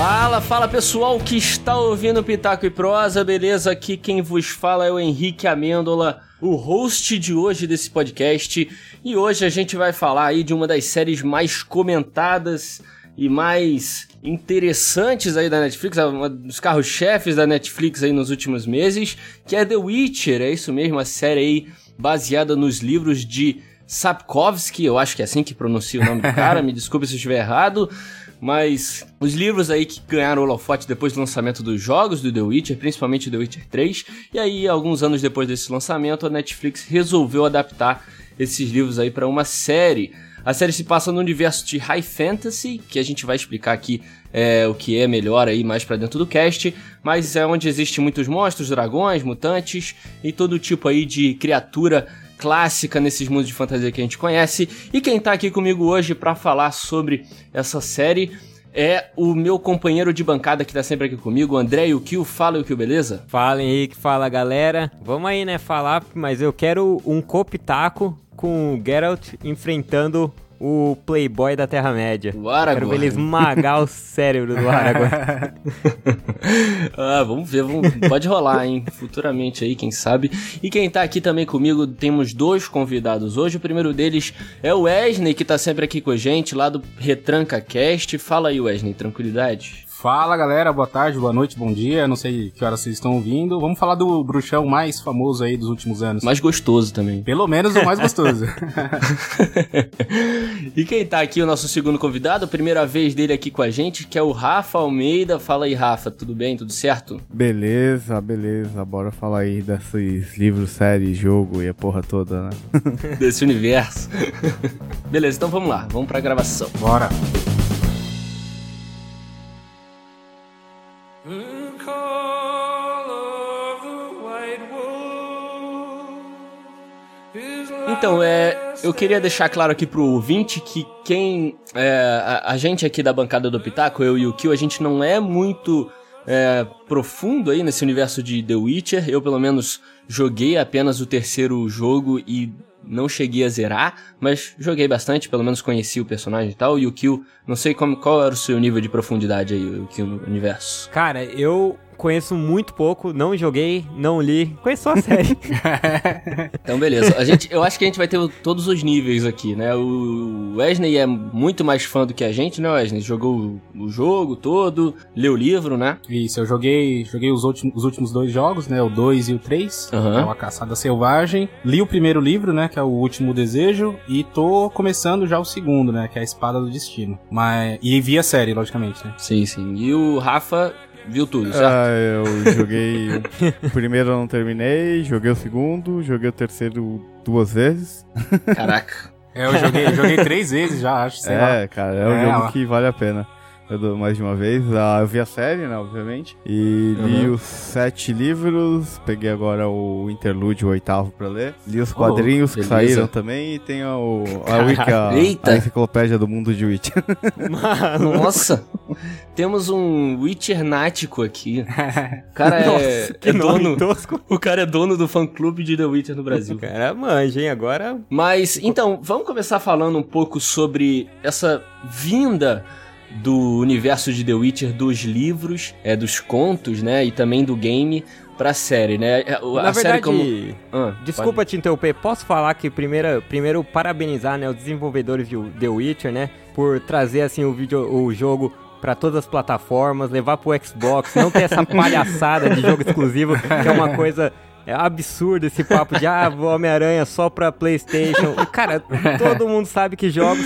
Fala, fala pessoal que está ouvindo Pitaco e Prosa, beleza? Aqui quem vos fala é o Henrique Amêndola, o host de hoje desse podcast. E hoje a gente vai falar aí de uma das séries mais comentadas e mais interessantes aí da Netflix, uma dos carros-chefes da Netflix aí nos últimos meses, que é The Witcher, é isso mesmo, a série aí baseada nos livros de Sapkowski, eu acho que é assim que pronuncia o nome do cara, me desculpe se eu estiver errado. Mas os livros aí que ganharam o holofote depois do lançamento dos jogos do The Witcher, principalmente The Witcher 3, e aí alguns anos depois desse lançamento, a Netflix resolveu adaptar esses livros aí para uma série. A série se passa no universo de High Fantasy, que a gente vai explicar aqui é, o que é melhor aí mais para dentro do cast, mas é onde existe muitos monstros, dragões, mutantes e todo tipo aí de criatura clássica nesses mundos de fantasia que a gente conhece. E quem tá aqui comigo hoje para falar sobre essa série é o meu companheiro de bancada que tá sempre aqui comigo, o André Yukio. Fala, Yukio, beleza? Fala, Henrique. Fala, galera. Vamos aí, né, falar, mas eu quero um copitaco com o Geralt enfrentando o playboy da Terra-média. O Aragorn. Quero ver ele esmagar o cérebro do Aragorn. ah, vamos ver, vamos, pode rolar, hein? Futuramente aí, quem sabe. E quem tá aqui também comigo, temos dois convidados hoje. O primeiro deles é o Wesley, que tá sempre aqui com a gente, lá do Retranca Cast. Fala aí, Wesley, tranquilidade? Fala galera, boa tarde, boa noite, bom dia. Não sei que hora vocês estão ouvindo. Vamos falar do bruxão mais famoso aí dos últimos anos. Mais gostoso também. Pelo menos o mais gostoso. e quem tá aqui, o nosso segundo convidado, primeira vez dele aqui com a gente, que é o Rafa Almeida. Fala aí, Rafa, tudo bem? Tudo certo? Beleza, beleza. Bora falar aí desses livros, séries, jogo e a porra toda, né? Desse universo. beleza, então vamos lá, vamos pra gravação. Bora. Então, é, eu queria deixar claro aqui pro ouvinte que quem. É, a, a, gente aqui da bancada do Pitaco, eu e o Kio, a gente não é muito é, profundo aí nesse universo de The Witcher. Eu, pelo menos, joguei apenas o terceiro jogo e não cheguei a zerar, mas joguei bastante, pelo menos conheci o personagem e tal. E o Kyo, não sei como, qual era o seu nível de profundidade aí, o no universo. Cara, eu conheço muito pouco, não joguei, não li, conheço só a série. então, beleza. A gente, eu acho que a gente vai ter todos os níveis aqui, né? O Wesley é muito mais fã do que a gente, né, Wesley? Jogou o jogo todo, leu o livro, né? Isso, eu joguei, joguei os, últimos, os últimos dois jogos, né? O 2 e o 3, uhum. é uma caçada selvagem. Li o primeiro livro, né? Que é o Último Desejo, e tô começando já o segundo, né? Que é a Espada do Destino. Mas, e vi a série, logicamente, né? Sim, sim. E o Rafa Viu tudo, certo? Ah, eu joguei. o primeiro eu não terminei, joguei o segundo, joguei o terceiro duas vezes. Caraca. É, eu joguei, joguei três vezes já, acho. é, lá. cara, é um é, jogo ó. que vale a pena. Mais de uma vez. Ah, eu vi a série, né, obviamente. E uhum. li os sete livros. Peguei agora o interlude, o oitavo pra ler. Li os quadrinhos oh, que saíram também. E tem o, a Wiki, a, a, enciclopédia do mundo de Witcher. Nossa! Temos um Witcher nático aqui. O cara é, Nossa, é dono. Tosco. O cara é dono do fã clube de The Witcher no Brasil. O cara manja, hein? Agora. Mas, então, vamos começar falando um pouco sobre essa vinda do universo de The Witcher, dos livros, é, dos contos, né? E também do game pra série, né? É, a Na verdade, como... ah, desculpa pode... te interromper, posso falar que primeiro, primeiro parabenizar né, os desenvolvedores de The Witcher, né? Por trazer assim o vídeo, o jogo para todas as plataformas, levar pro Xbox, não ter essa palhaçada de jogo exclusivo, que é uma coisa é absurdo esse papo de, ah, Homem-Aranha só pra PlayStation. Cara, todo mundo sabe que jogos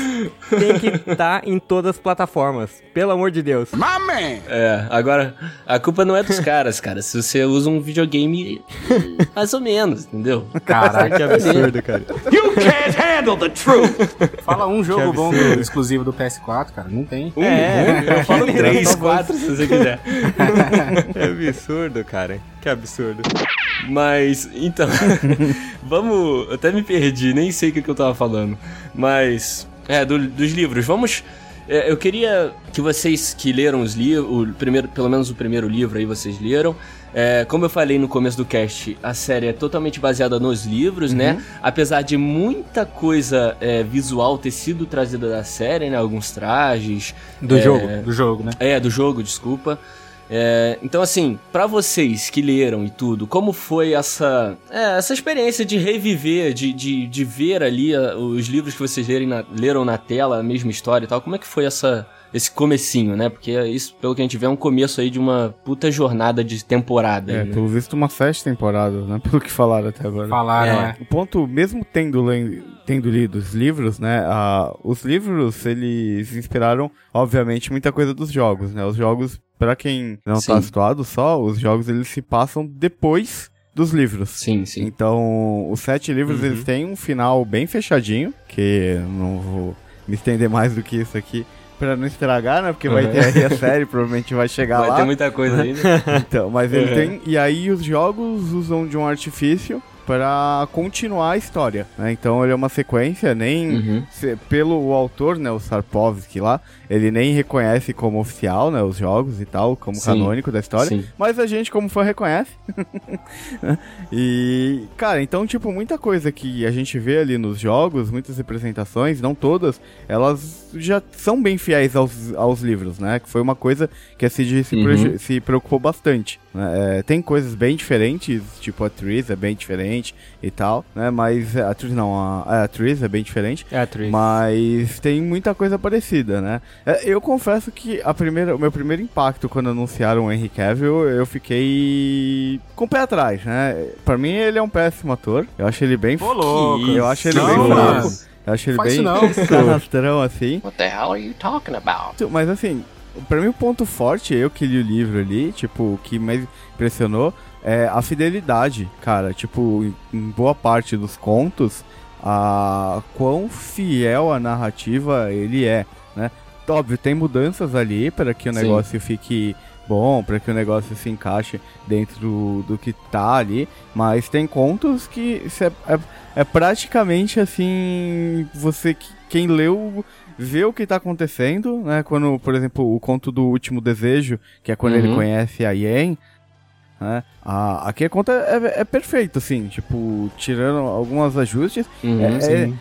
tem que estar tá em todas as plataformas. Pelo amor de Deus. Mame! É, agora, a culpa não é dos caras, cara. Se você usa um videogame, mais ou menos, entendeu? Caraca, que absurdo, cara. You can't handle the truth! Fala um jogo bom do, exclusivo do PS4, cara. Não tem. Um, é, um, eu falo três, quatro, se você quiser. É absurdo, cara. Que absurdo. Mas, então. vamos. Eu até me perdi, nem sei o que, que eu tava falando. Mas. É, do, dos livros. Vamos. É, eu queria que vocês que leram os livros, primeiro, pelo menos o primeiro livro aí vocês leram, É, como eu falei no começo do cast, a série é totalmente baseada nos livros, né? uhum. né? Apesar de muita coisa é, visual ter sido trazida da série, né? Alguns trajes. Do é, jogo. Do jogo, né? É, do jogo, desculpa. É, então, assim, para vocês que leram e tudo, como foi essa, é, essa experiência de reviver, de, de, de ver ali a, os livros que vocês na, leram na tela, a mesma história e tal? Como é que foi essa, esse comecinho, né? Porque isso, pelo que a gente vê, é um começo aí de uma puta jornada de temporada. É, aí, né? pelo visto uma sete temporadas, né? Pelo que falaram até agora. Falaram, é. é. O ponto, mesmo tendo, tendo lido os livros, né? os livros, eles inspiraram, obviamente, muita coisa dos jogos, né? Os jogos para quem não tá sim. tá situado só, os jogos eles se passam depois dos livros. Sim, sim. Então, os sete livros uhum. eles têm um final bem fechadinho, que não vou me estender mais do que isso aqui para não estragar, né? Porque uhum. vai ter aí a série, provavelmente vai chegar vai lá. Vai ter muita coisa ainda. então, mas ele uhum. tem. E aí os jogos usam de um artifício para continuar a história. Né? Então ele é uma sequência, nem uhum. se, pelo autor, né, o Sarpovsky lá, ele nem reconhece como oficial, né, os jogos e tal, como sim, canônico da história, sim. mas a gente como fã reconhece. e, cara, então tipo muita coisa que a gente vê ali nos jogos, muitas representações, não todas, elas já são bem fiéis aos, aos livros, né? Que foi uma coisa que a CG se, uhum. se preocupou bastante. Né? É, tem coisas bem diferentes, tipo a Tris é bem diferente e tal, né? Mas a Tris não, a, a Tris é bem diferente. É a Tris. Mas tem muita coisa parecida, né? É, eu confesso que a primeira, o meu primeiro impacto quando anunciaram o Henry Cavill, eu fiquei com o pé atrás, né? Pra mim ele é um péssimo ator. Eu acho ele bem... Pô, louco. Eu acho ele não, bem fraco. Eu acho ele Faz bem canastrão, assim. What the hell are you talking about? Mas assim, pra mim o ponto forte, eu que li o livro ali, tipo, o que mais impressionou é a fidelidade, cara. Tipo, em boa parte dos contos, a quão fiel a narrativa ele é, né? Óbvio, tem mudanças ali para que o Sim. negócio fique bom, para que o negócio se encaixe dentro do, do que tá ali, mas tem contos que é, é, é praticamente assim, você quem leu vê o que tá acontecendo, né? Quando, por exemplo, o conto do Último Desejo, que é quando uhum. ele conhece a Yen, né? A, aqui a conta é, é perfeita, assim, tipo, tirando alguns ajustes. Uhum, é, é,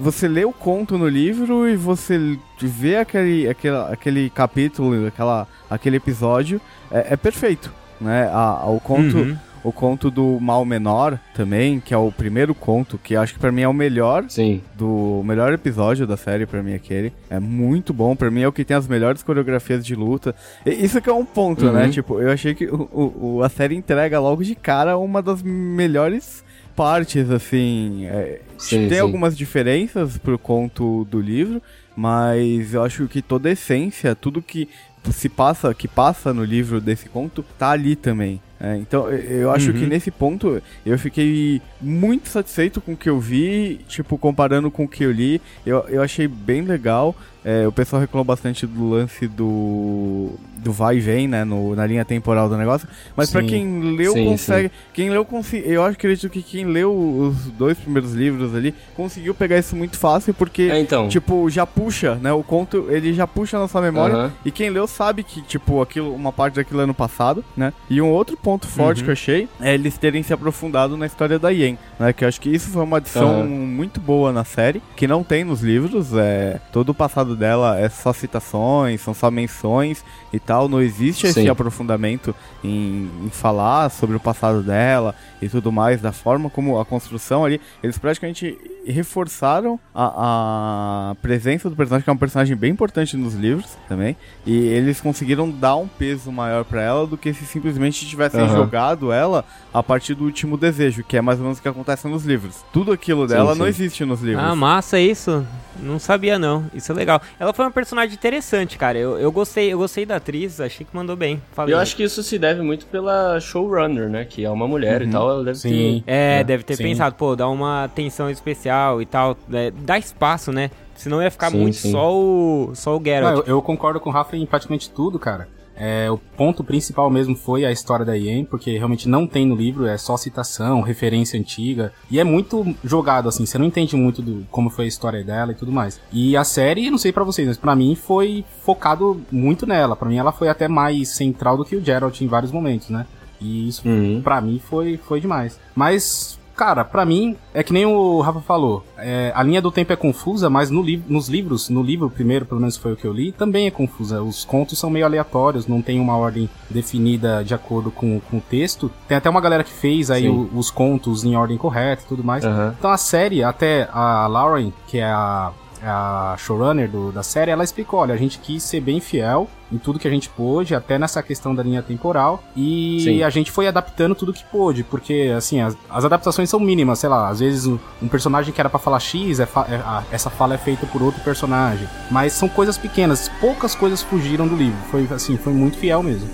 você lê o conto no livro e você vê aquele, aquele, aquele capítulo, aquela, aquele episódio, é, é perfeito, né? A, o conto... Uhum o conto do Mal Menor também, que é o primeiro conto, que acho que para mim é o melhor Sim. do melhor episódio da série para mim aquele. É muito bom, para mim é o que tem as melhores coreografias de luta. E isso que é um ponto, né? uhum. né? Tipo, eu achei que o, o, a série entrega logo de cara uma das melhores partes, assim. É, sim, tem sim. algumas diferenças pro conto do livro, mas eu acho que toda a essência, tudo que se passa, que passa no livro desse conto, tá ali também. É, então, eu acho uhum. que nesse ponto eu fiquei muito satisfeito com o que eu vi, tipo, comparando com o que eu li, eu, eu achei bem legal. É, o pessoal reclamou bastante do lance do, do vai e vem, né, no, na linha temporal do negócio. Mas para quem leu, sim, consegue. Sim. Quem leu, consegue. Eu acredito que quem leu os dois primeiros livros ali conseguiu pegar isso muito fácil, porque, é, então. tipo, já puxa, né? O conto, ele já puxa na sua memória. Uhum. E quem leu sabe que, tipo, aquilo, uma parte daquilo é no passado, né? E um outro ponto forte uhum. que eu achei é eles terem se aprofundado na história da Yen, né? Que eu acho que isso foi uma adição uhum. muito boa na série, que não tem nos livros. É, todo o passado passado dela é só citações, são só menções e tal, não existe esse Sim. aprofundamento em, em, falar sobre o passado dela e tudo mais, da forma como a construção ali, eles praticamente reforçaram a, a presença do personagem, que é um personagem bem importante nos livros também, e eles conseguiram dar um peso maior para ela do que se simplesmente tivessem uhum. jogado ela a partir do último desejo, que é mais ou menos o que acontece nos livros. Tudo aquilo dela sim, sim. não existe nos livros. Ah, massa isso. Não sabia não. Isso é legal. Ela foi uma personagem interessante, cara. Eu, eu gostei, eu gostei da atriz, achei que mandou bem. Falei. Eu acho que isso se deve muito pela showrunner, né? Que é uma mulher uhum. e tal. Ela deve Sim. ter. É, é, deve ter sim. pensado, pô, dá uma atenção especial e tal. É, dá espaço, né? Senão ia ficar sim, muito só o. só o Geralt. Não, eu, eu, concordo com o Rafa em praticamente tudo, cara. É, o ponto principal mesmo foi a história da Yen, porque realmente não tem no livro, é só citação, referência antiga. E é muito jogado, assim, você não entende muito do como foi a história dela e tudo mais. E a série, não sei para vocês, mas pra mim foi focado muito nela. para mim ela foi até mais central do que o Geralt em vários momentos, né? E isso, uhum. para mim, foi, foi demais. Mas Cara, para mim, é que nem o Rafa falou, é, a linha do tempo é confusa, mas no li nos livros, no livro primeiro, pelo menos foi o que eu li, também é confusa. Os contos são meio aleatórios, não tem uma ordem definida de acordo com, com o texto. Tem até uma galera que fez aí o, os contos em ordem correta e tudo mais. Uhum. Então a série, até a Lauren, que é a a showrunner do, da série, ela explicou, olha, a gente quis ser bem fiel em tudo que a gente pôde, até nessa questão da linha temporal, e Sim. a gente foi adaptando tudo que pôde, porque, assim, as, as adaptações são mínimas, sei lá, às vezes um, um personagem que era para falar X, é fa é, a, essa fala é feita por outro personagem, mas são coisas pequenas, poucas coisas fugiram do livro, foi, assim, foi muito fiel mesmo.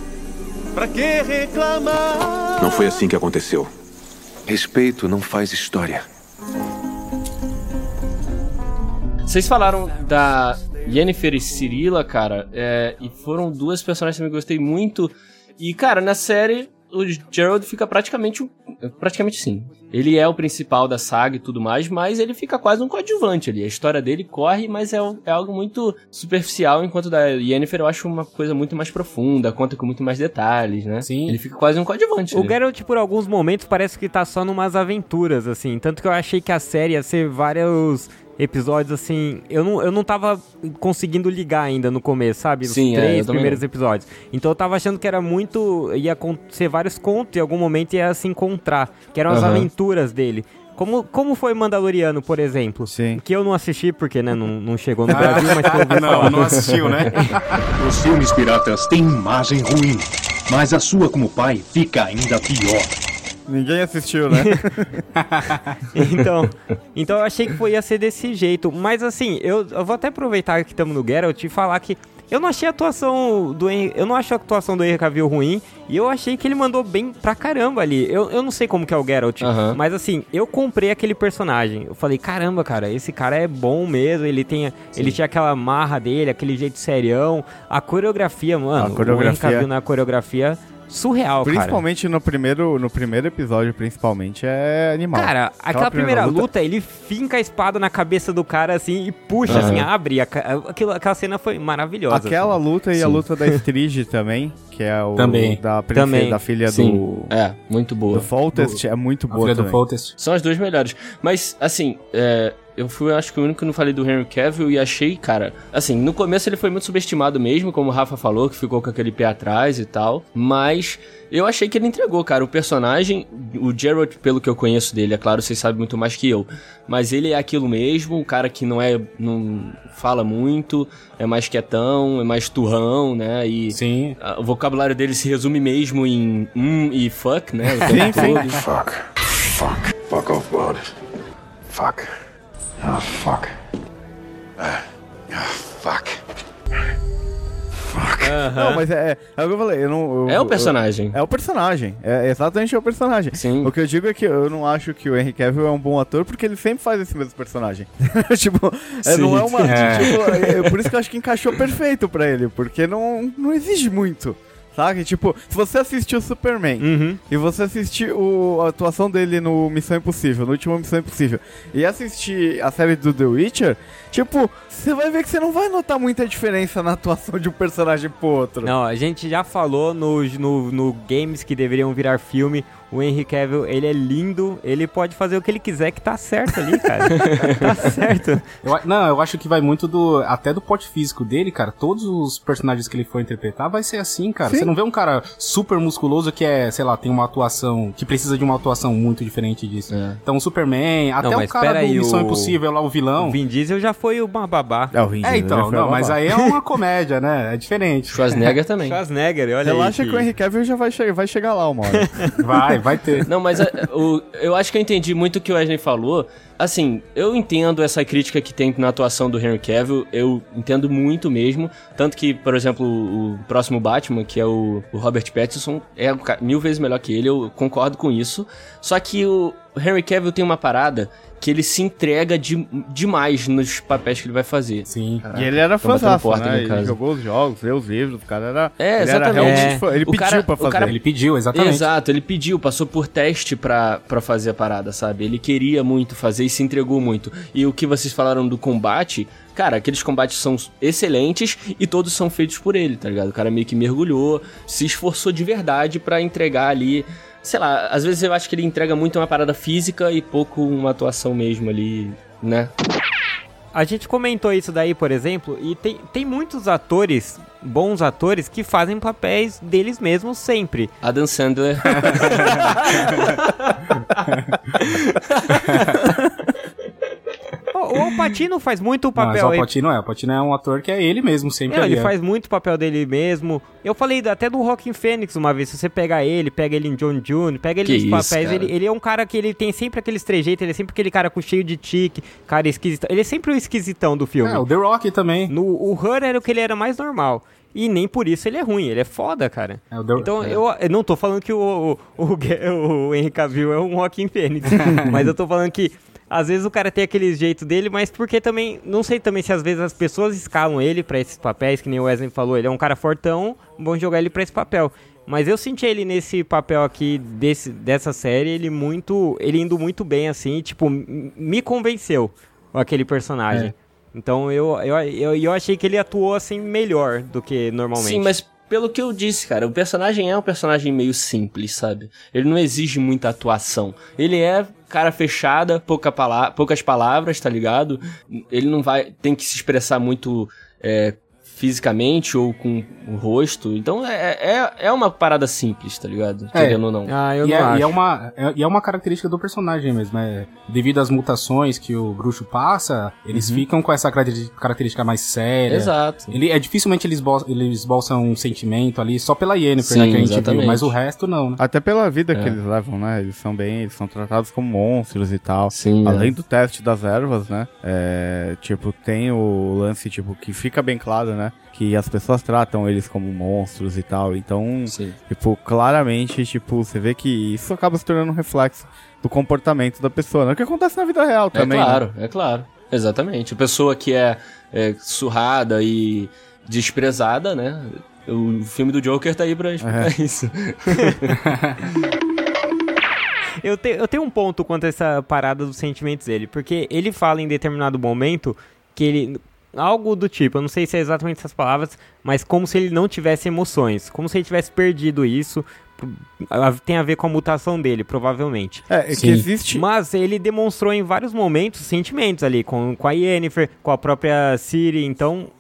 Pra que reclamar? Não foi assim que aconteceu. Respeito não faz história. Vocês falaram da Yennefer e Cirilla, cara, é, e foram duas personagens que eu gostei muito. E, cara, na série, o Gerald fica praticamente. Praticamente sim. Ele é o principal da saga e tudo mais, mas ele fica quase um coadjuvante ali. A história dele corre, mas é, é algo muito superficial, enquanto da Yennefer eu acho uma coisa muito mais profunda, conta com muito mais detalhes, né? Sim. Ele fica quase um coadjuvante. O ali. Geralt, por alguns momentos, parece que tá só numas aventuras, assim. Tanto que eu achei que a série ia ser vários episódios, assim, eu não, eu não tava conseguindo ligar ainda no começo, sabe? Os Sim, é, três é, primeiros episódios. Então eu tava achando que era muito. ia ser vários contos e em algum momento ia se encontrar. Que eram as uhum. aventuras dele. Como, como foi Mandaloriano, por exemplo? Sim. Que eu não assisti porque, né, não, não chegou no Brasil, mas que eu Não, falar. não assistiu, né? Os filmes piratas têm imagem ruim, mas a sua como pai fica ainda pior. Ninguém assistiu, né? então, então eu achei que ia ser desse jeito. Mas assim, eu, eu vou até aproveitar que estamos no Geralt e falar que eu não achei a atuação do Henry, eu não acho a atuação do Henry Cavill ruim e eu achei que ele mandou bem pra caramba ali. Eu, eu não sei como que é o Geralt, uhum. mas assim, eu comprei aquele personagem. Eu falei, caramba, cara, esse cara é bom mesmo, ele tem ele tinha aquela marra dele, aquele jeito serião, a coreografia, mano, a coreografia... o Henry Cavill na coreografia surreal, Principalmente cara. no primeiro, no primeiro episódio, principalmente, é animal. Cara, aquela, aquela primeira, primeira luta, luta, ele finca a espada na cabeça do cara, assim, e puxa, uhum. assim, abre. Aquilo, aquela cena foi maravilhosa. Aquela assim. luta e a luta da Strige também, que é o também. da, também. da filha Sim. do... É, muito boa. Do Foltest, do, é muito boa também. Do São as duas melhores. Mas, assim, é, eu fui, acho que o único que não falei do Henry Cavill e achei, cara, assim, no começo ele foi muito subestimado mesmo, como o Rafa falou, que ficou com aquele pé atrás e tal, mas eu achei que ele entregou, cara. O personagem, o Geralt, pelo que eu conheço dele, é claro, vocês sabem muito mais que eu, mas ele é aquilo mesmo, um cara que não é, não fala muito, é mais quietão, é mais turrão, né? E sim. A, o vocabulário dele se resume mesmo em um e fuck, né? sim, sim. Fuck. Fuck. Fuck off, bud. Fuck. Oh, fuck. Uh, oh, fuck. Fuck. Não, mas é, é, o que eu falei. Eu não, eu, é o personagem. Eu, é o personagem. É exatamente o personagem. Sim. O que eu digo é que eu não acho que o Henry Cavill é um bom ator porque ele sempre faz esse mesmo personagem. tipo, é, não é uma. É. Tipo, é, é, por isso que eu acho que encaixou perfeito pra ele, porque não, não exige muito. Sabe? Tipo, se você assistiu Superman uhum. e você assistiu a atuação dele no Missão Impossível, no último Missão Impossível, e assistir a série do The Witcher, tipo, você vai ver que você não vai notar muita diferença na atuação de um personagem pro outro. Não, a gente já falou no, no, no games que deveriam virar filme o Henry Cavill, ele é lindo, ele pode fazer o que ele quiser que tá certo ali, cara. tá certo. Eu, não, eu acho que vai muito do até do porte físico dele, cara. Todos os personagens que ele for interpretar vai ser assim, cara. Sim. Você não vê um cara super musculoso que é, sei lá, tem uma atuação que precisa de uma atuação muito diferente disso. É. Então, o Superman, até não, o cara do aí, Missão o... Impossível lá, o vilão. O Vin Diesel já foi uma babá. É, o Vin é, Diesel é então, não, mas aí é uma comédia, né? É diferente. Schwarzenegger também. Schwarzenegger, olha Relaxa aí. que o Henry Cavill já vai, che vai chegar lá uma hora. vai, vai ter. Não, mas a, é, o, eu acho que eu entendi muito o que o Wesley falou. Assim, eu entendo essa crítica que tem na atuação do Henry Cavill, eu entendo muito mesmo. Tanto que, por exemplo, o próximo Batman, que é o, o Robert Pattinson, é mil vezes melhor que ele, eu concordo com isso. Só que o Henry Cavill tem uma parada que ele se entrega de, demais nos papéis que ele vai fazer. Sim. Caraca. E ele era fãzaço, né? Ele jogou os jogos, leu os livros, o cara era... É, exatamente. Era é. Ele pediu cara, pra fazer. Cara, ele pediu, exatamente. Exato, ele pediu, passou por teste pra, pra fazer a parada, sabe? Ele queria muito fazer se entregou muito. E o que vocês falaram do combate, cara, aqueles combates são excelentes e todos são feitos por ele, tá ligado? O cara meio que mergulhou, se esforçou de verdade para entregar ali. Sei lá, às vezes eu acho que ele entrega muito uma parada física e pouco uma atuação mesmo ali, né? A gente comentou isso daí, por exemplo, e tem, tem muitos atores, bons atores, que fazem papéis deles mesmos sempre. Adam Sandler. O Alpatino faz muito o papel. Não, mas o Alpatino é. O é um ator que é ele mesmo, sempre. Não, ele é. faz muito o papel dele mesmo. Eu falei até do Rockin' Fênix uma vez. Se você pegar ele, pega ele em John June, pega ele que nos isso, papéis. Ele, ele, é um cara que ele tem sempre aqueles trejeitos. Ele é sempre aquele cara com cheio de tique, cara esquisito. Ele é sempre o esquisitão do filme. É, o The Rock também. No, o Her era o que ele era mais normal. E nem por isso ele é ruim, ele é foda, cara. É, The... então é. eu, eu, não tô falando que o, o, o, o Henry Cavill é um Rockin' Fênix. mas eu tô falando que às vezes o cara tem aquele jeito dele, mas porque também, não sei também se às vezes as pessoas escalam ele para esses papéis, que nem o Wesley falou, ele é um cara fortão, vão jogar ele para esse papel. Mas eu senti ele nesse papel aqui desse, dessa série, ele muito, ele indo muito bem assim, tipo, me convenceu aquele personagem. É. Então eu, eu, eu, eu achei que ele atuou assim melhor do que normalmente. Sim, mas pelo que eu disse, cara, o personagem é um personagem meio simples, sabe? Ele não exige muita atuação. Ele é cara fechada, pouca pala poucas palavras, tá ligado? Ele não vai. tem que se expressar muito. É, fisicamente ou com o rosto. Então é, é, é uma parada simples, tá ligado? É. Querendo ou não. Ah, eu e, não é, acho. e é uma é, e é uma característica do personagem mesmo. É, devido às mutações que o bruxo passa, eles uhum. ficam com essa característica mais séria. Exato. Ele, é dificilmente eles, eles esboçam um sentimento ali só pela Yennefer, Sim, né, que a gente exatamente. viu, mas o resto não, né? Até pela vida que é. eles levam, né? Eles são bem, eles são tratados como monstros e tal. Sim, Além é. do teste das ervas, né? É, tipo, tem o lance, tipo, que fica bem claro, né? Que as pessoas tratam eles como monstros e tal. Então, Sim. tipo, claramente, tipo, você vê que isso acaba se tornando um reflexo do comportamento da pessoa, né? O que acontece na vida real é também. É claro, né? é claro. Exatamente. A pessoa que é, é, surrada e desprezada, né? O filme do Joker tá aí pra explicar é. isso. eu, te, eu tenho um ponto quanto a essa parada dos sentimentos dele, porque ele fala em determinado momento que ele algo do tipo, eu não sei se é exatamente essas palavras, mas como se ele não tivesse emoções, como se ele tivesse perdido isso. Tem a ver com a mutação dele, provavelmente. É, é que existe. Mas ele demonstrou em vários momentos sentimentos ali, com, com a Yennefer, com a própria Siri. Então,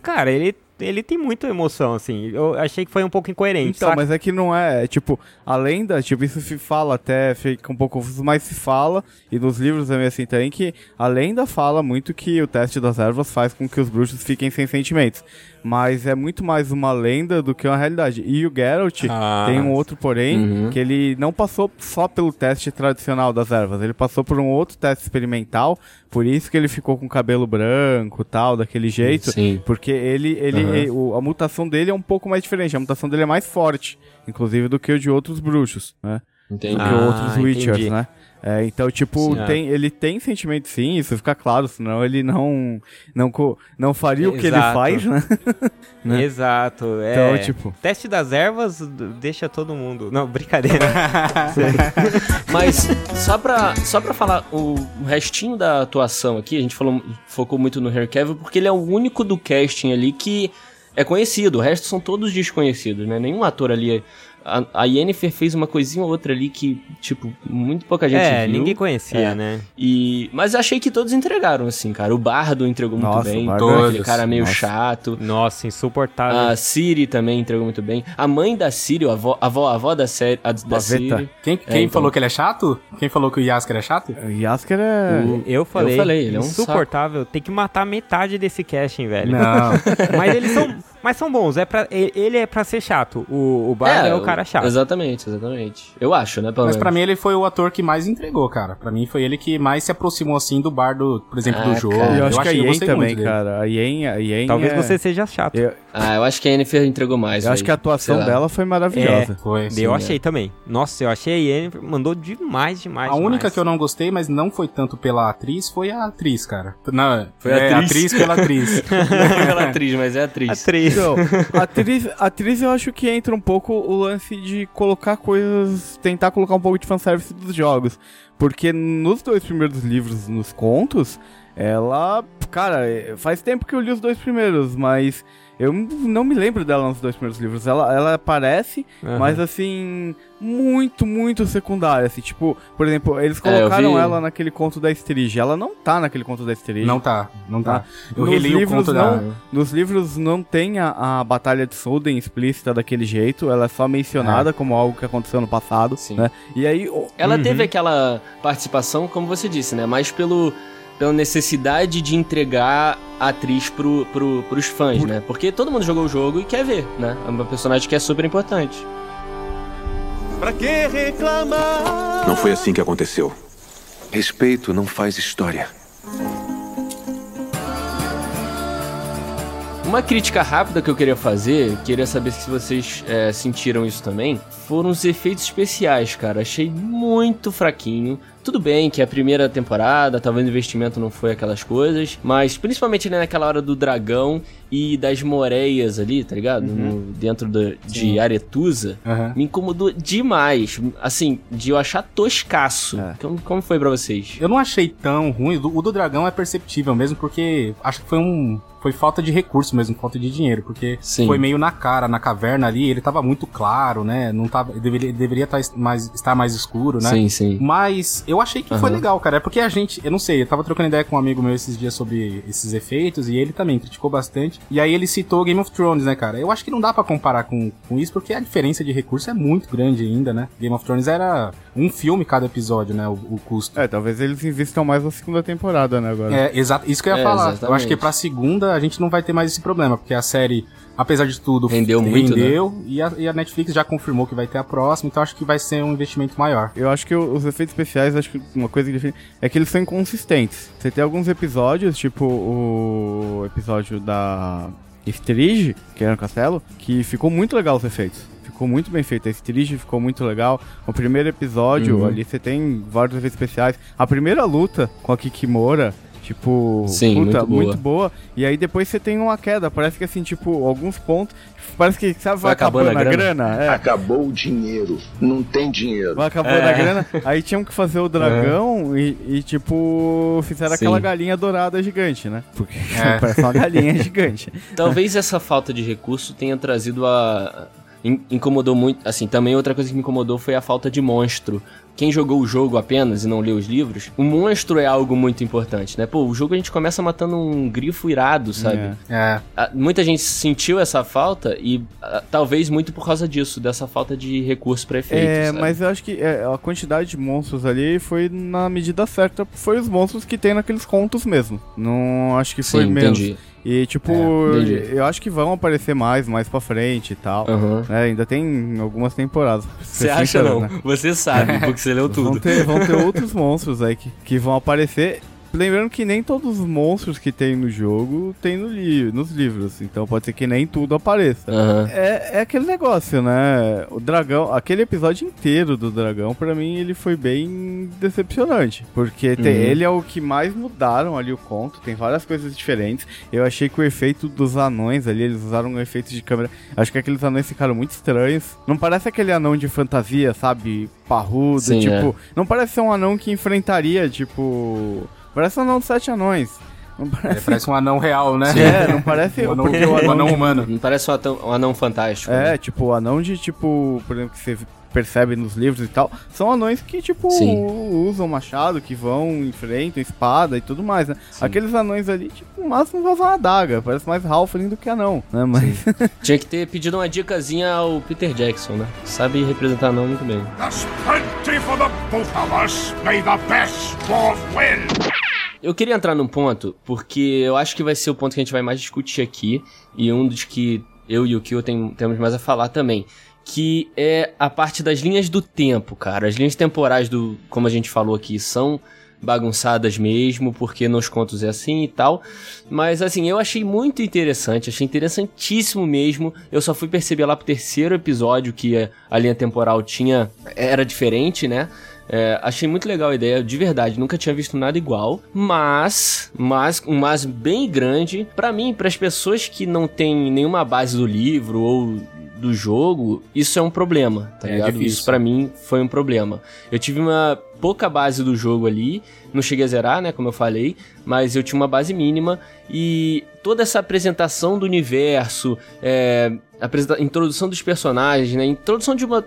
cara, ele ele tem muita emoção, assim. Eu achei que foi um pouco incoerente. Então, saca? mas é que não é, tipo, a lenda, tipo, isso se fala até, fica um pouco confuso, mas se fala, e nos livros também assim tem, que a lenda fala muito que o teste das ervas faz com que os bruxos fiquem sem sentimentos mas é muito mais uma lenda do que uma realidade. E o Geralt ah, tem um outro porém, uhum. que ele não passou só pelo teste tradicional das ervas, ele passou por um outro teste experimental, por isso que ele ficou com cabelo branco, tal, daquele jeito, Sim. porque ele, ele, uhum. ele o, a mutação dele é um pouco mais diferente, a mutação dele é mais forte, inclusive do que o de outros bruxos, né? Entendi. Do que ah, outros Witchers, né? É, então, tipo, sim, é. tem, é. ele tem sentimento sim, isso fica claro, senão ele não não, não faria Exato. o que ele faz, né? né? Exato. É. Então, tipo... Teste das ervas deixa todo mundo... Não, brincadeira. Mas, só pra, só pra falar o restinho da atuação aqui, a gente falou, focou muito no Harry Cavill, porque ele é o único do casting ali que é conhecido, o resto são todos desconhecidos, né? Nenhum ator ali a, a Yennefer fez uma coisinha ou outra ali que, tipo, muito pouca gente é, viu. ninguém conhecia, é. né? E, mas achei que todos entregaram, assim, cara. O Bardo entregou Nossa, muito bem. Todos. Aquele cara meio Nossa. chato. Nossa, insuportável. A Siri também entregou muito bem. A mãe da Siri, a avó, a avó, a avó da, série, a, da Siri. Quem, quem é, então... falou que ele é chato? Quem falou que o Yasker é chato? O Yasker é... O... Eu falei. Eu falei, ele é um insuportável. Saco. Tem que matar metade desse casting, velho. Não. mas eles são... Mas são bons, é pra, ele é pra ser chato. O, o Bardo é, é o cara chato. Exatamente, exatamente. Eu acho, né? Mas menos. pra mim ele foi o ator que mais entregou, cara. Pra mim foi ele que mais se aproximou, assim, do Bardo, por exemplo, ah, do jogo. Eu, eu acho que a Yen também, cara. A Yen, a Yen Talvez é... você seja chato. Eu... Ah, eu acho que a Yennefer entregou mais. Eu acho que a atuação dela foi maravilhosa. É, foi, sim, eu achei é. também. Nossa, eu achei a Yennefer mandou demais, demais, A demais. única que eu não gostei, mas não foi tanto pela atriz, foi a atriz, cara. Não, foi a é, atriz. atriz pela atriz. não pela atriz, mas é a atriz. Atriz. Então, atriz, a atriz eu acho que entra um pouco o lance de colocar coisas, tentar colocar um pouco de fanservice dos jogos. Porque nos dois primeiros livros, nos contos, ela. Cara, faz tempo que eu li os dois primeiros, mas eu não me lembro dela nos dois primeiros livros. Ela, ela aparece, uhum. mas assim, muito, muito secundária. Assim, tipo, por exemplo, eles é, colocaram é, ela naquele conto da Estrige. Ela não tá naquele conto da Estrige. Não tá, não tá. Eu nos reli livros, o conto não, da... Nos livros não tem a, a Batalha de Soden explícita daquele jeito. Ela é só mencionada é. como algo que aconteceu no passado. Sim. Né? E aí. Ela uhum. teve aquela participação, como você disse, né? Mais pelo pela necessidade de entregar a atriz pro, pro, pros fãs, Por... né? Porque todo mundo jogou o jogo e quer ver, né? É uma personagem que é super importante. Pra que reclamar? Não foi assim que aconteceu. Respeito não faz história. Uma crítica rápida que eu queria fazer, queria saber se vocês é, sentiram isso também, foram os efeitos especiais, cara. Achei muito fraquinho. Tudo bem que a primeira temporada, talvez o investimento não foi aquelas coisas, mas principalmente né, naquela hora do dragão e das moreias ali, tá ligado? Uhum. No, dentro do, de Aretusa, uhum. me incomodou demais. Assim, de eu achar toscaço. É. Como, como foi para vocês? Eu não achei tão ruim. O do dragão é perceptível mesmo, porque acho que foi um, foi falta de recurso mesmo, falta de dinheiro, porque Sim. foi meio na cara, na caverna ali, ele tava muito claro, né? Não tava, deveria, deveria estar tá mais, estar mais escuro, né? Sim, sim. Mas eu achei que uhum. foi legal, cara. É porque a gente, eu não sei, eu tava trocando ideia com um amigo meu esses dias sobre esses efeitos e ele também criticou bastante. E aí ele citou Game of Thrones, né, cara? Eu acho que não dá para comparar com, com isso porque a diferença de recurso é muito grande ainda, né? Game of Thrones era um filme cada episódio, né? O, o custo. É, talvez eles investam mais na segunda temporada, né, agora. É, exato. Isso que eu ia é, falar. Exatamente. Eu acho que pra segunda a gente não vai ter mais esse problema, porque a série apesar de tudo, rendeu muito, rendeu, né? e, a, e, a, Netflix já confirmou que vai ter a próxima, então acho que vai ser um investimento maior. Eu acho que os efeitos especiais, acho que uma coisa que define é que eles são inconsistentes. Você tem alguns episódios, tipo o episódio da Strige, que era no castelo, que ficou muito legal os efeitos ficou muito bem feito. A Strige ficou muito legal. O primeiro episódio, uhum. ali você tem vários efeitos especiais. A primeira luta com a Kikimora Tipo, Sim, puta, muito, boa. muito boa. E aí depois você tem uma queda. Parece que assim, tipo, alguns pontos. Parece que, sabe, vai, vai acabando, acabando a grana. grana é. Acabou o dinheiro. Não tem dinheiro. Vai acabando é. a grana. Aí tinham que fazer o dragão é. e, e, tipo, fizeram Sim. aquela galinha dourada gigante, né? Porque é. parece uma galinha gigante. Talvez essa falta de recurso tenha trazido a, incomodou muito. Assim, também outra coisa que me incomodou foi a falta de monstro quem jogou o jogo apenas e não leu os livros, o monstro é algo muito importante, né? Pô, o jogo a gente começa matando um grifo irado, sabe? É. é. Muita gente sentiu essa falta e talvez muito por causa disso, dessa falta de recurso para efeitos. É, sabe? mas eu acho que é, a quantidade de monstros ali foi na medida certa, foi os monstros que tem naqueles contos mesmo. Não acho que foi Sim, menos. Entendi. E, tipo, é, eu acho que vão aparecer mais, mais pra frente e tal. Uhum. Né? Ainda tem algumas temporadas. Você acha não? Né? Você sabe, porque você leu tudo. Vão ter, vão ter outros monstros aí que, que vão aparecer. Lembrando que nem todos os monstros que tem no jogo tem no li nos livros, então pode ser que nem tudo apareça. Uhum. É, é aquele negócio, né? O dragão, aquele episódio inteiro do dragão, para mim, ele foi bem decepcionante. Porque uhum. ele é o que mais mudaram ali o conto, tem várias coisas diferentes. Eu achei que o efeito dos anões ali, eles usaram um efeito de câmera. Acho que aqueles anões ficaram muito estranhos. Não parece aquele anão de fantasia, sabe? Parrudo, Sim, tipo. É. Não parece ser um anão que enfrentaria, tipo Parece um anão de sete anões. Parece... É, parece um anão real, né? É, não parece um anão, porque o anão, um anão humano. Não parece um anão, um anão fantástico. É, né? tipo, o anão de tipo, por exemplo, que você percebe nos livros e tal, são anões que, tipo, Sim. usam machado, que vão, enfrentam espada e tudo mais, né? Sim. Aqueles anões ali, tipo, no máximo usam uma adaga, parece mais Halfling do que anão, né? Mas... Tinha que ter pedido uma dicasinha ao Peter Jackson, né? Sabe representar anão muito bem. There's plenty for the both of us. May the best win. Eu queria entrar num ponto, porque eu acho que vai ser o ponto que a gente vai mais discutir aqui, e um dos que eu e o Kyo tem, temos mais a falar também, que é a parte das linhas do tempo, cara. As linhas temporais do, como a gente falou aqui, são bagunçadas mesmo, porque nos contos é assim e tal. Mas assim, eu achei muito interessante, achei interessantíssimo mesmo. Eu só fui perceber lá pro terceiro episódio que a linha temporal tinha era diferente, né? É, achei muito legal a ideia, de verdade, nunca tinha visto nada igual, mas, mas um mas bem grande para mim, para as pessoas que não têm nenhuma base do livro ou do jogo, isso é um problema, tá é ligado? Difícil. Isso para mim foi um problema. Eu tive uma pouca base do jogo ali, não cheguei a zerar, né, como eu falei, mas eu tinha uma base mínima e toda essa apresentação do universo, é, a introdução dos personagens, né, introdução de uma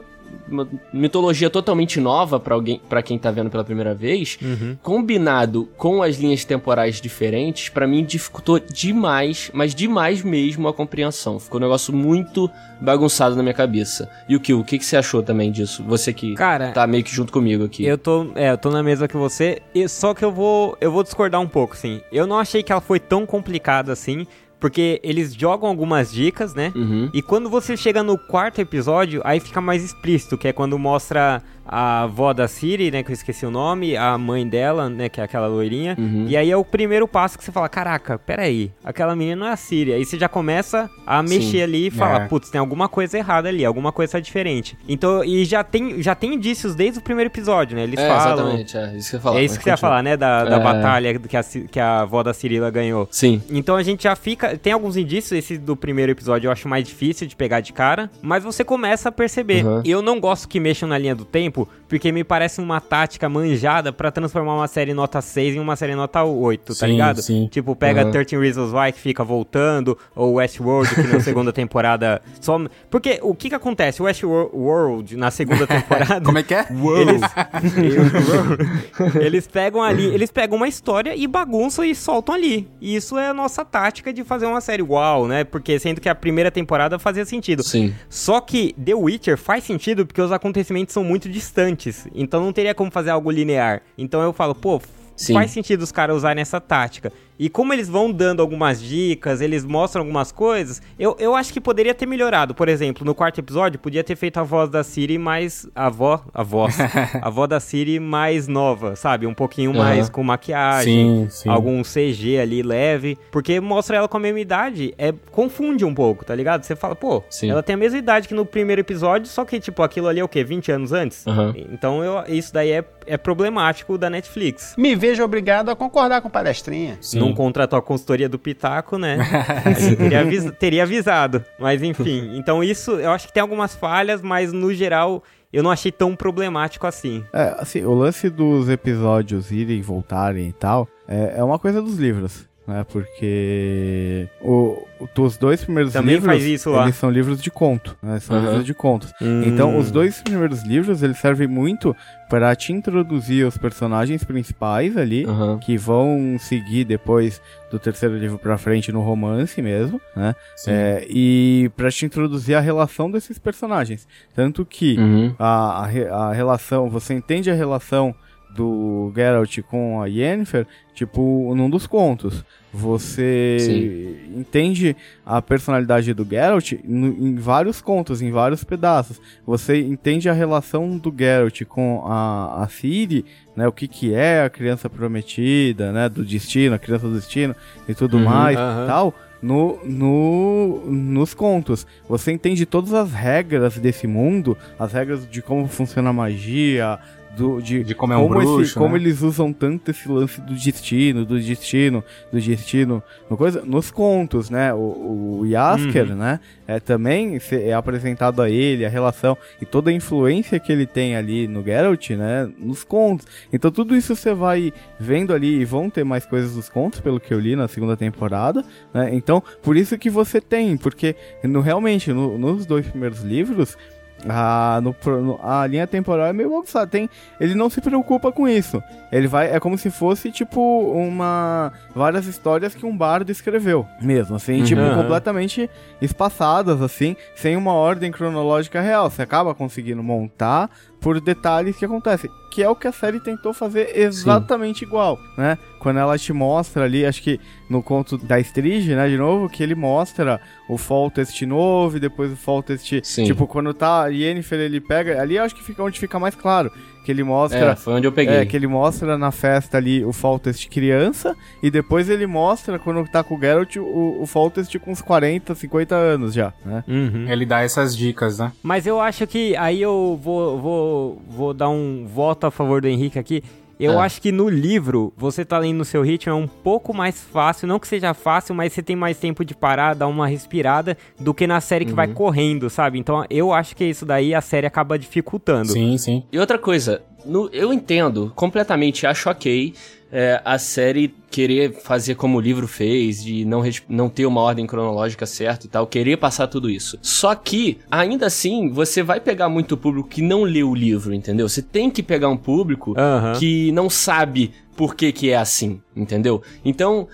uma mitologia totalmente nova para alguém, para quem tá vendo pela primeira vez, uhum. combinado com as linhas temporais diferentes, para mim dificultou demais, mas demais mesmo a compreensão. Ficou um negócio muito bagunçado na minha cabeça. E o que, o que, que você achou também disso? Você que Cara, tá meio que junto comigo aqui. Eu tô, é, eu tô na mesa que você, só que eu vou, eu vou discordar um pouco, sim. Eu não achei que ela foi tão complicada assim. Porque eles jogam algumas dicas, né? Uhum. E quando você chega no quarto episódio, aí fica mais explícito, que é quando mostra a avó da Siri, né, que eu esqueci o nome, a mãe dela, né, que é aquela loirinha. Uhum. E aí é o primeiro passo que você fala, caraca, peraí, aquela menina não é a Siri. Aí você já começa a mexer Sim. ali e fala, é. putz, tem alguma coisa errada ali, alguma coisa diferente. Então, e já tem, já tem indícios desde o primeiro episódio, né? Eles é, falam... Exatamente, é isso que fala. É isso que você ia falar, né, da, da é. batalha que a, que a avó da Cirila ganhou. Sim. Então a gente já fica, tem alguns indícios, esse do primeiro episódio eu acho mais difícil de pegar de cara, mas você começa a perceber. Uhum. Eu não gosto que mexam na linha do tempo, porque me parece uma tática manjada para transformar uma série nota 6 em uma série nota 8, tá ligado? Sim. Tipo, pega uhum. 13 Reasons Why que fica voltando, ou Westworld que na segunda temporada só... Porque o que que acontece? O Westworld na segunda temporada... Como é que é? Eles... eles pegam ali, eles pegam uma história e bagunçam e soltam ali. E isso é a nossa tática de fazer uma série uau, né? Porque sendo que a primeira temporada fazia sentido. Sim. Só que The Witcher faz sentido porque os acontecimentos são muito distantes antes. Então não teria como fazer algo linear. Então eu falo, pô, Sim. faz sentido os caras usarem essa tática. E como eles vão dando algumas dicas, eles mostram algumas coisas, eu, eu acho que poderia ter melhorado. Por exemplo, no quarto episódio, podia ter feito a voz da Siri mais. A voz. A voz. a voz da Siri mais nova, sabe? Um pouquinho uhum. mais com maquiagem, sim, sim. algum CG ali leve. Porque mostra ela com a mesma idade, é, confunde um pouco, tá ligado? Você fala, pô, sim. ela tem a mesma idade que no primeiro episódio, só que, tipo, aquilo ali é o quê? 20 anos antes? Uhum. Então eu, isso daí é, é problemático da Netflix. Me vejo obrigado a concordar com palestrinha. Sim não contratou a consultoria do Pitaco, né? teria, avis teria avisado. Mas enfim, então isso eu acho que tem algumas falhas, mas no geral eu não achei tão problemático assim. É, assim, o lance dos episódios irem e voltarem e tal é, é uma coisa dos livros né? Porque o, os dois primeiros Também livros, faz isso lá. eles são livros de conto, né? São uhum. livros de contos. Hum. Então, os dois primeiros livros, eles servem muito para te introduzir os personagens principais ali, uhum. que vão seguir depois do terceiro livro para frente no romance mesmo, né? É, e para te introduzir a relação desses personagens. Tanto que uhum. a, a, a relação, você entende a relação do Geralt com a Yennefer, tipo, num dos contos. Você Sim. entende a personalidade do Geralt em vários contos, em vários pedaços. Você entende a relação do Geralt com a, a Ciri, né, o que que é a criança prometida, né, do destino, a criança do destino e tudo uhum, mais, uhum. tal. No, no, nos contos. Você entende todas as regras desse mundo, as regras de como funciona a magia, do, de, de como é um como bruxo, esse, né? como eles usam tanto esse lance do destino, do destino, do destino, no coisa, nos contos, né? O, o Yasker, uhum. né? É também é apresentado a ele a relação e toda a influência que ele tem ali no Geralt, né? Nos contos. Então tudo isso você vai vendo ali e vão ter mais coisas dos contos, pelo que eu li na segunda temporada, né? Então por isso que você tem, porque no, realmente no, nos dois primeiros livros a, no, a linha temporal é meio bagunçada. Tem, ele não se preocupa com isso. Ele vai. É como se fosse, tipo, uma. Várias histórias que um bardo escreveu. Mesmo, assim, uhum. tipo, completamente espaçadas, assim, sem uma ordem cronológica real. Você acaba conseguindo montar por detalhes que acontecem. Que é o que a série tentou fazer exatamente Sim. igual, né? Quando ela te mostra ali, acho que no conto da Strige, né, de novo, que ele mostra o Foltest novo e depois o Foltest, Sim. tipo, quando tá a Yennefer, ele pega, ali eu acho que fica onde fica mais claro, Que ele mostra. É, foi onde eu peguei. É, que ele mostra na festa ali o Faltest criança. E depois ele mostra, quando tá com o Geralt, o, o Faltest com uns 40, 50 anos já, né? Uhum. Ele dá essas dicas, né? Mas eu acho que aí eu vou, vou, vou dar um voto a favor do Henrique aqui. Eu é. acho que no livro, você tá lendo no seu ritmo, é um pouco mais fácil. Não que seja fácil, mas você tem mais tempo de parar, dar uma respirada, do que na série que uhum. vai correndo, sabe? Então eu acho que isso daí a série acaba dificultando. Sim, sim. E outra coisa, no, eu entendo completamente, acho ok é, a série querer fazer como o livro fez, de não, não ter uma ordem cronológica certa e tal, querer passar tudo isso. Só que, ainda assim, você vai pegar muito público que não leu o livro, entendeu? Você tem que pegar um público uhum. que não sabe por que que é assim, entendeu? Então,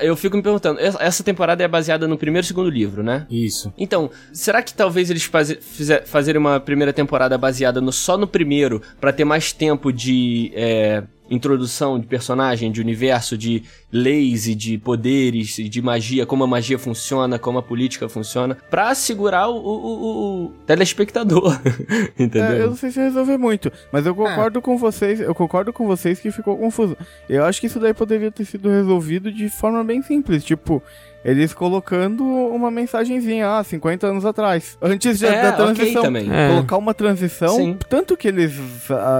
eu fico me perguntando, essa temporada é baseada no primeiro e segundo livro, né? Isso. Então, será que talvez eles fazer, fazerem uma primeira temporada baseada no, só no primeiro, para ter mais tempo de é, introdução de personagem, de universo, de leis e de poderes e de magia, como a magia funciona, como a política funciona, pra segurar o, o, o telespectador. Entendeu? É, eu não sei se resolver muito, mas eu concordo é. com vocês, eu concordo com vocês que ficou confuso. Eu acho que isso daí poderia ter sido resolvido de forma bem simples, tipo, eles colocando uma mensagenzinha, ah, 50 anos atrás. Antes é, da transição. Okay é. Colocar uma transição. Sim. Tanto que eles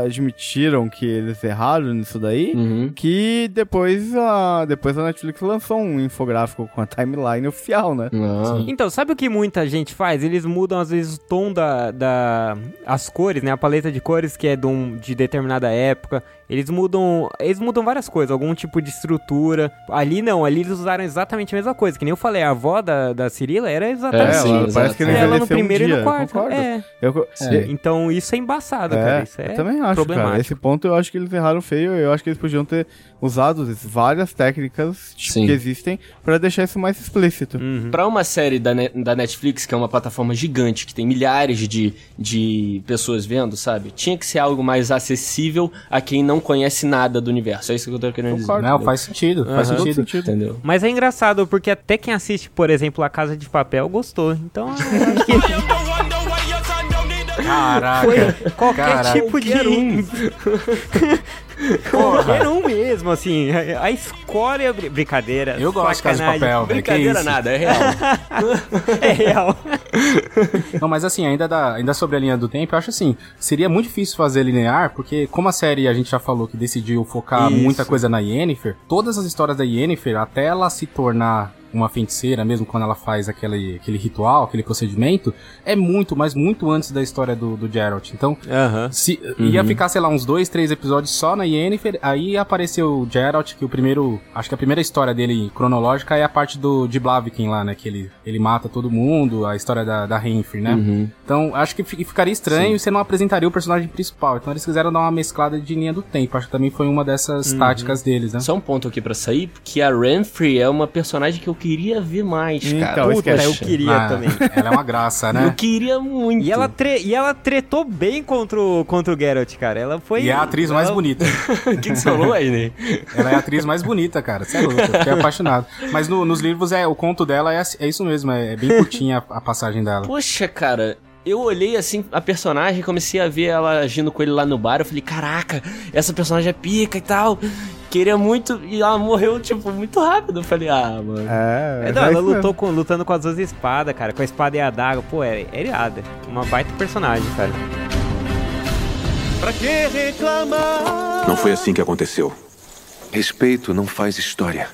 admitiram que eles erraram nisso daí, uhum. que depois a, depois a Netflix lançou um infográfico com a timeline oficial, né? Ah. Então, sabe o que muita gente faz? Eles mudam, às vezes, o tom da, da. as cores, né? A paleta de cores que é de, um, de determinada época. Eles mudam. Eles mudam várias coisas, algum tipo de estrutura. Ali não, ali eles usaram exatamente a mesma coisa. Que nem eu falei, a avó da, da Cirila era exatamente. É, sim, parece que ele ela no primeiro um e no quarto. É. Eu, é. Então isso é embaçado, é, cara. Isso é eu também acho, cara. Esse ponto eu acho que eles erraram feio. Eu acho que eles podiam ter usado várias técnicas Sim. que existem para deixar isso mais explícito. Uhum. Para uma série da, da Netflix, que é uma plataforma gigante, que tem milhares de, de pessoas vendo, sabe? Tinha que ser algo mais acessível a quem não conhece nada do universo. É isso que eu tô querendo Concordo. dizer. Não, faz sentido. Uhum. Faz sentido. sentido. Entendeu? Mas é engraçado, porque até quem assiste, por exemplo, A Casa de Papel gostou. Então. Caraca. Foi qualquer Caraca. tipo de. Qualquer um mesmo, assim. A escória. Brincadeira. Eu gosto de Casa de Papel, Brincadeira nada, é real. é real. Não, mas assim, ainda, da, ainda sobre a linha do tempo, eu acho assim, seria muito difícil fazer linear, porque como a série a gente já falou que decidiu focar Isso. muita coisa na Yennefer, todas as histórias da Yennefer, até ela se tornar uma feiticeira, mesmo quando ela faz aquele, aquele ritual, aquele procedimento, é muito, mas muito antes da história do, do Geralt. Então, se, uhum. ia ficar, sei lá, uns dois, três episódios só na Yennefer, aí apareceu o Geralt, que o primeiro, acho que a primeira história dele cronológica é a parte do de Blaviken lá, né, que ele, ele mata todo mundo, a história da, da Renfrey, né? Uhum. Então, acho que ficaria estranho e você não apresentaria o personagem principal. Então, eles quiseram dar uma mesclada de linha do tempo. Acho que também foi uma dessas uhum. táticas deles, né? Só um ponto aqui para sair, porque a Renfrey é uma personagem que eu queria ver mais, então, cara. Puta, eu queria ah, também. Ela é uma graça, né? Eu queria muito. E ela, tre e ela tretou bem contra o, contra o Geralt, cara. Ela foi. E é a atriz ela... mais bonita. O que, que você falou aí, Ela é a atriz mais bonita, cara. Você é louco, eu fiquei apaixonado. Mas no, nos livros, é, o conto dela é, é isso mesmo, é, é bem curtinha a, a passagem dela. Poxa, cara, eu olhei assim a personagem, comecei a ver ela agindo com ele lá no bar. Eu falei, caraca, essa personagem é pica e tal. Queria muito. E ela morreu, tipo, muito rápido. Eu falei, ah, mano. É, é não, ela lutou com, lutando com as duas espadas, cara. Com a espada e a adaga. Pô, é, é irada. Uma baita personagem, cara. Pra que reclamar? Não foi assim que aconteceu. Respeito não faz história.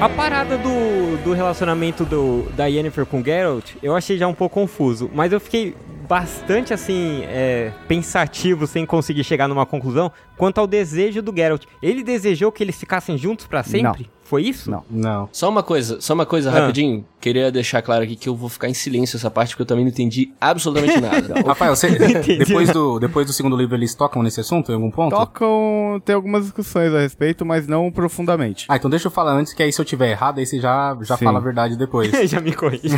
A parada do, do relacionamento do, da Yennefer com Geralt, eu achei já um pouco confuso, mas eu fiquei bastante assim é, pensativo sem conseguir chegar numa conclusão quanto ao desejo do Geralt. Ele desejou que eles ficassem juntos para sempre? Não. Foi isso? Não. Não. Só uma coisa, só uma coisa ah. rapidinho. Queria deixar claro aqui que eu vou ficar em silêncio essa parte porque eu também não entendi absolutamente nada. Rafael, você, depois, do, depois do segundo livro eles tocam nesse assunto em algum ponto? Tocam, tem algumas discussões a respeito, mas não profundamente. Ah, então deixa eu falar antes que aí se eu tiver errado, aí você já, já fala a verdade depois. já me corrige.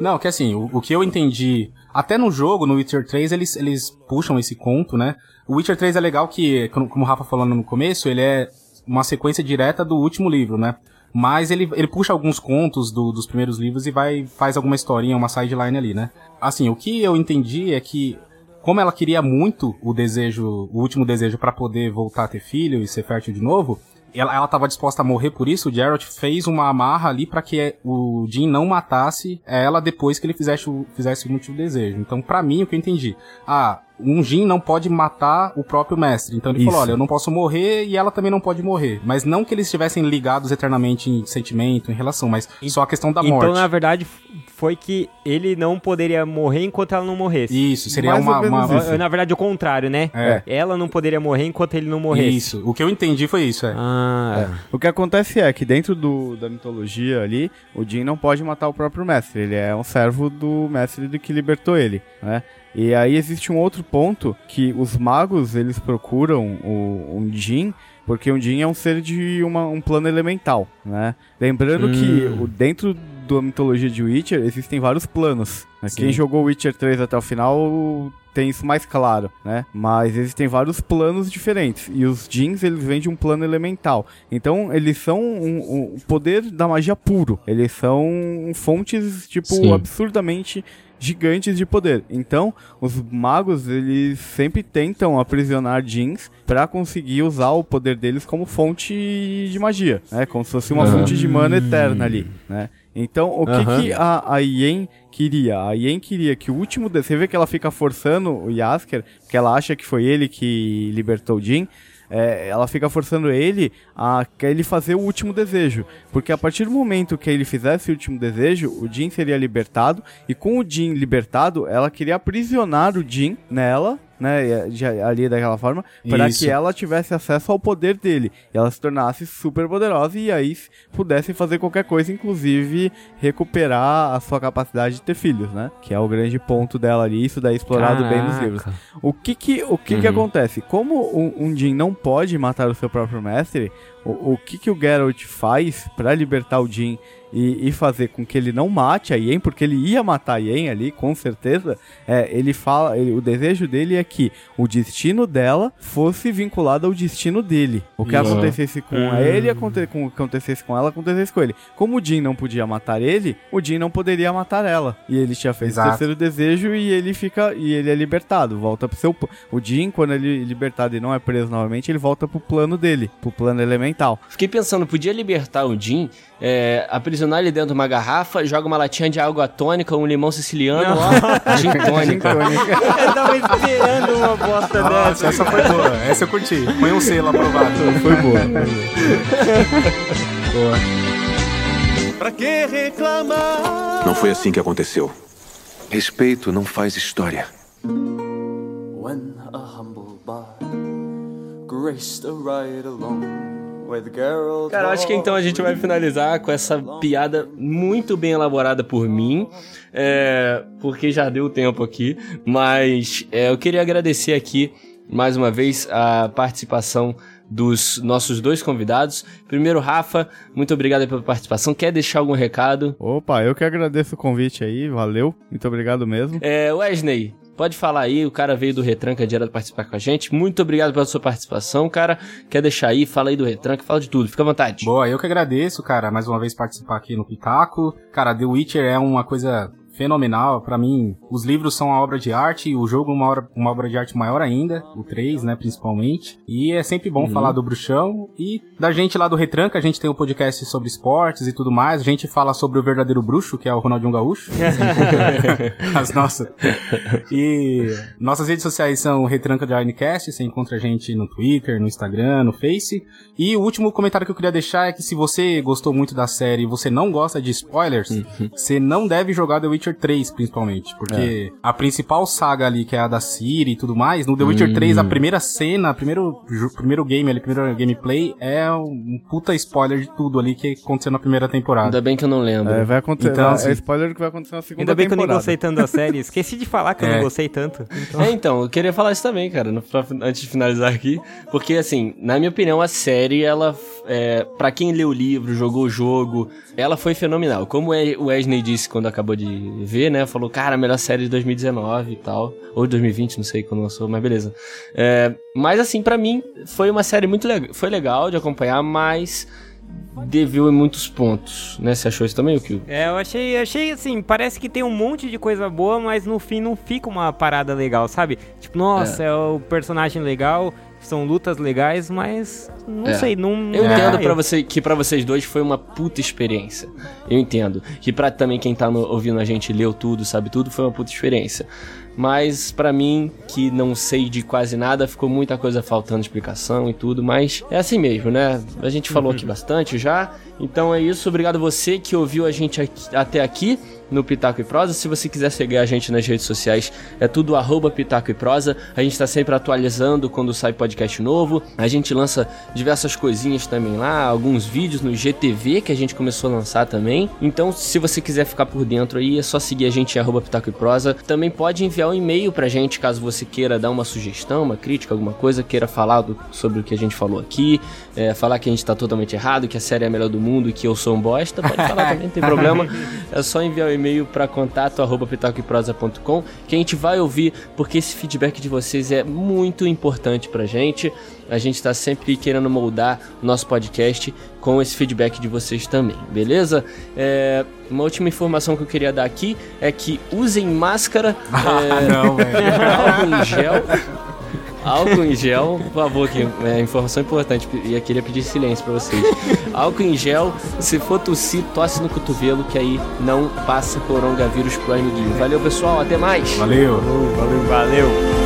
não, que assim, o, o que eu entendi, até no jogo, no Witcher 3, eles, eles puxam esse conto, né? O Witcher 3 é legal que, como o Rafa falou no começo, ele é uma sequência direta do último livro, né? Mas ele, ele puxa alguns contos do, dos primeiros livros e vai faz alguma historinha, uma sideline ali, né? Assim, o que eu entendi é que como ela queria muito o desejo, o último desejo para poder voltar a ter filho e ser fértil de novo, ela, ela tava disposta a morrer por isso, o Geralt fez uma amarra ali para que o Jim não matasse ela depois que ele fizesse o, fizesse o último desejo. Então, para mim, o que eu entendi, ah, um Jin não pode matar o próprio mestre. Então ele Isso. falou: olha, eu não posso morrer e ela também não pode morrer. Mas não que eles estivessem ligados eternamente em sentimento, em relação, mas só a questão da então, morte. Então, na verdade, foi que ele não poderia morrer enquanto ela não morresse. Isso, seria uma, uma... Na verdade, o contrário, né? É. Ela não poderia morrer enquanto ele não morresse. Isso, o que eu entendi foi isso, é. Ah. é. O que acontece é que dentro do, da mitologia ali, o Jin não pode matar o próprio mestre. Ele é um servo do mestre do que libertou ele, né? E aí existe um outro ponto que os magos eles procuram o, um Jin porque um Jin é um ser de uma, um plano elemental, né? Lembrando hum. que o, dentro da mitologia de Witcher existem vários planos. Né? Quem jogou Witcher 3 até o final tem isso mais claro, né? Mas existem vários planos diferentes e os Jins eles vêm de um plano elemental. Então eles são um, um poder da magia puro. Eles são fontes tipo Sim. absurdamente gigantes de poder. Então, os magos, eles sempre tentam aprisionar jeans para conseguir usar o poder deles como fonte de magia, né? Como se fosse uma uhum. fonte de mana eterna ali, né? Então, o que, uhum. que a, a Yen queria? A Yen queria que o último... Você vê que ela fica forçando o Yasker, porque ela acha que foi ele que libertou o Jin é, ela fica forçando ele a ele fazer o último desejo. Porque a partir do momento que ele fizesse o último desejo, o Jin seria libertado. E com o Jin libertado, ela queria aprisionar o Jin nela né, ali daquela forma, para que ela tivesse acesso ao poder dele, e ela se tornasse super poderosa e aí pudesse fazer qualquer coisa, inclusive recuperar a sua capacidade de ter filhos, né? Que é o grande ponto dela ali, isso daí é explorado Caraca. bem nos livros. O que que, o que, uhum. que acontece? Como um, um Jin não pode matar o seu próprio mestre, o, o que que o Geralt faz para libertar o Jin e, e, fazer com que ele não mate a Yen, porque ele ia matar a Yen ali, com certeza, é, ele fala, ele, o desejo dele é que o destino dela fosse vinculado ao destino dele. O que uhum. acontecesse com uhum. ele, aconte, com, acontecesse com ela, acontecesse com ele. Como o Jin não podia matar ele, o Jin não poderia matar ela. E ele tinha feito Exato. o terceiro desejo e ele fica e ele é libertado, volta pro seu o Jin quando ele é libertado e não é preso novamente, ele volta pro plano dele, pro plano elemental. Fiquei pensando, podia libertar o Jin é, aprisionar ele dentro de uma garrafa, joga uma latinha de água tônica, um limão siciliano, ó, gin tônica. eu tava esperando uma bosta Nossa, dessa. Essa foi boa, essa eu curti. Põe um selo aprovado. Foi boa. boa. Pra que reclamar? Não foi assim que aconteceu. Respeito não faz história. When a humble bard graced a ride along Cara, acho que então a gente vai finalizar com essa piada muito bem elaborada por mim, é, porque já deu tempo aqui, mas é, eu queria agradecer aqui mais uma vez a participação dos nossos dois convidados. Primeiro, Rafa, muito obrigado pela participação. Quer deixar algum recado? Opa, eu que agradeço o convite aí, valeu. Muito obrigado mesmo. É, Wesley, Pode falar aí, o cara veio do Retranca direto participar com a gente. Muito obrigado pela sua participação, cara. Quer deixar aí? Fala aí do Retranca, fala de tudo, fica à vontade. Boa, eu que agradeço, cara, mais uma vez participar aqui no Pitaco. Cara, The Witcher é uma coisa fenomenal. para mim, os livros são uma obra de arte, o jogo uma obra, uma obra de arte maior ainda, o 3, né, principalmente. E é sempre bom uhum. falar do Bruxão e da gente lá do Retranca, a gente tem um podcast sobre esportes e tudo mais. A gente fala sobre o verdadeiro bruxo, que é o Ronaldinho Gaúcho. As nossas. E nossas redes sociais são Retranca de Ironcast, você encontra a gente no Twitter, no Instagram, no Face. E o último comentário que eu queria deixar é que se você gostou muito da série e você não gosta de spoilers, uhum. você não deve jogar The Witcher Witcher 3, principalmente. Porque é. a principal saga ali, que é a da Ciri e tudo mais, no The Witcher hum. 3, a primeira cena, primeiro, primeiro game ali, primeiro gameplay, é um puta spoiler de tudo ali que aconteceu na primeira temporada. Ainda bem que eu não lembro. É, vai acontecer. Então, assim, é spoiler que vai acontecer na segunda Ainda bem temporada. que eu nem gostei tanto da série. Esqueci de falar que é. eu não é. gostei tanto. Então... É, então, eu queria falar isso também, cara, no, pra, antes de finalizar aqui. Porque, assim, na minha opinião, a série, ela, é, pra quem leu o livro, jogou o jogo, ela foi fenomenal. Como o Wesley disse quando acabou de ver, né? Falou, cara, a melhor série de 2019 e tal. Ou 2020, não sei quando lançou, mas beleza. É, mas assim, para mim, foi uma série muito legal. Foi legal de acompanhar, mas deveu em muitos pontos, né? Você achou isso também, Kyo? É, eu achei, achei assim, parece que tem um monte de coisa boa, mas no fim não fica uma parada legal, sabe? Tipo, nossa, é, é o personagem legal, são lutas legais, mas não é. sei, não. Eu entendo para você que para vocês dois foi uma puta experiência. Eu entendo que para também quem tá no, ouvindo a gente leu tudo, sabe tudo, foi uma puta experiência. Mas para mim, que não sei de quase nada, ficou muita coisa faltando explicação e tudo, mas é assim mesmo, né? A gente falou uhum. aqui bastante já. Então é isso, obrigado você que ouviu a gente aqui, até aqui no Pitaco e Prosa. Se você quiser seguir a gente nas redes sociais, é tudo arroba Pitaco e Prosa. A gente está sempre atualizando quando sai podcast novo. A gente lança diversas coisinhas também lá, alguns vídeos no GTV que a gente começou a lançar também. Então, se você quiser ficar por dentro aí, é só seguir a gente em arroba Pitaco e Prosa. Também pode enviar um e-mail pra gente caso você queira dar uma sugestão, uma crítica, alguma coisa, queira falar do, sobre o que a gente falou aqui, é, falar que a gente tá totalmente errado, que a série é a melhor do mundo e que eu sou um bosta, pode falar também, não tem problema. É só enviar o um e-mail para contato arroba pitacoeprosa.com que a gente vai ouvir, porque esse feedback de vocês é muito importante pra gente. A gente está sempre querendo moldar o nosso podcast com esse feedback de vocês também, beleza? É, uma última informação que eu queria dar aqui é que usem máscara, ah, é, não, álcool em gel Álcool em gel, por favor, que é informação importante, e eu queria pedir silêncio para vocês. Álcool em gel, se for tossir, tosse no cotovelo, que aí não passa coronavírus pro amiguinho. Valeu, pessoal, até mais. Valeu. Valeu, valeu.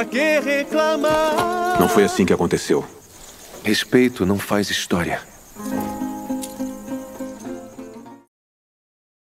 Pra que reclamar? Não foi assim que aconteceu. Respeito não faz história.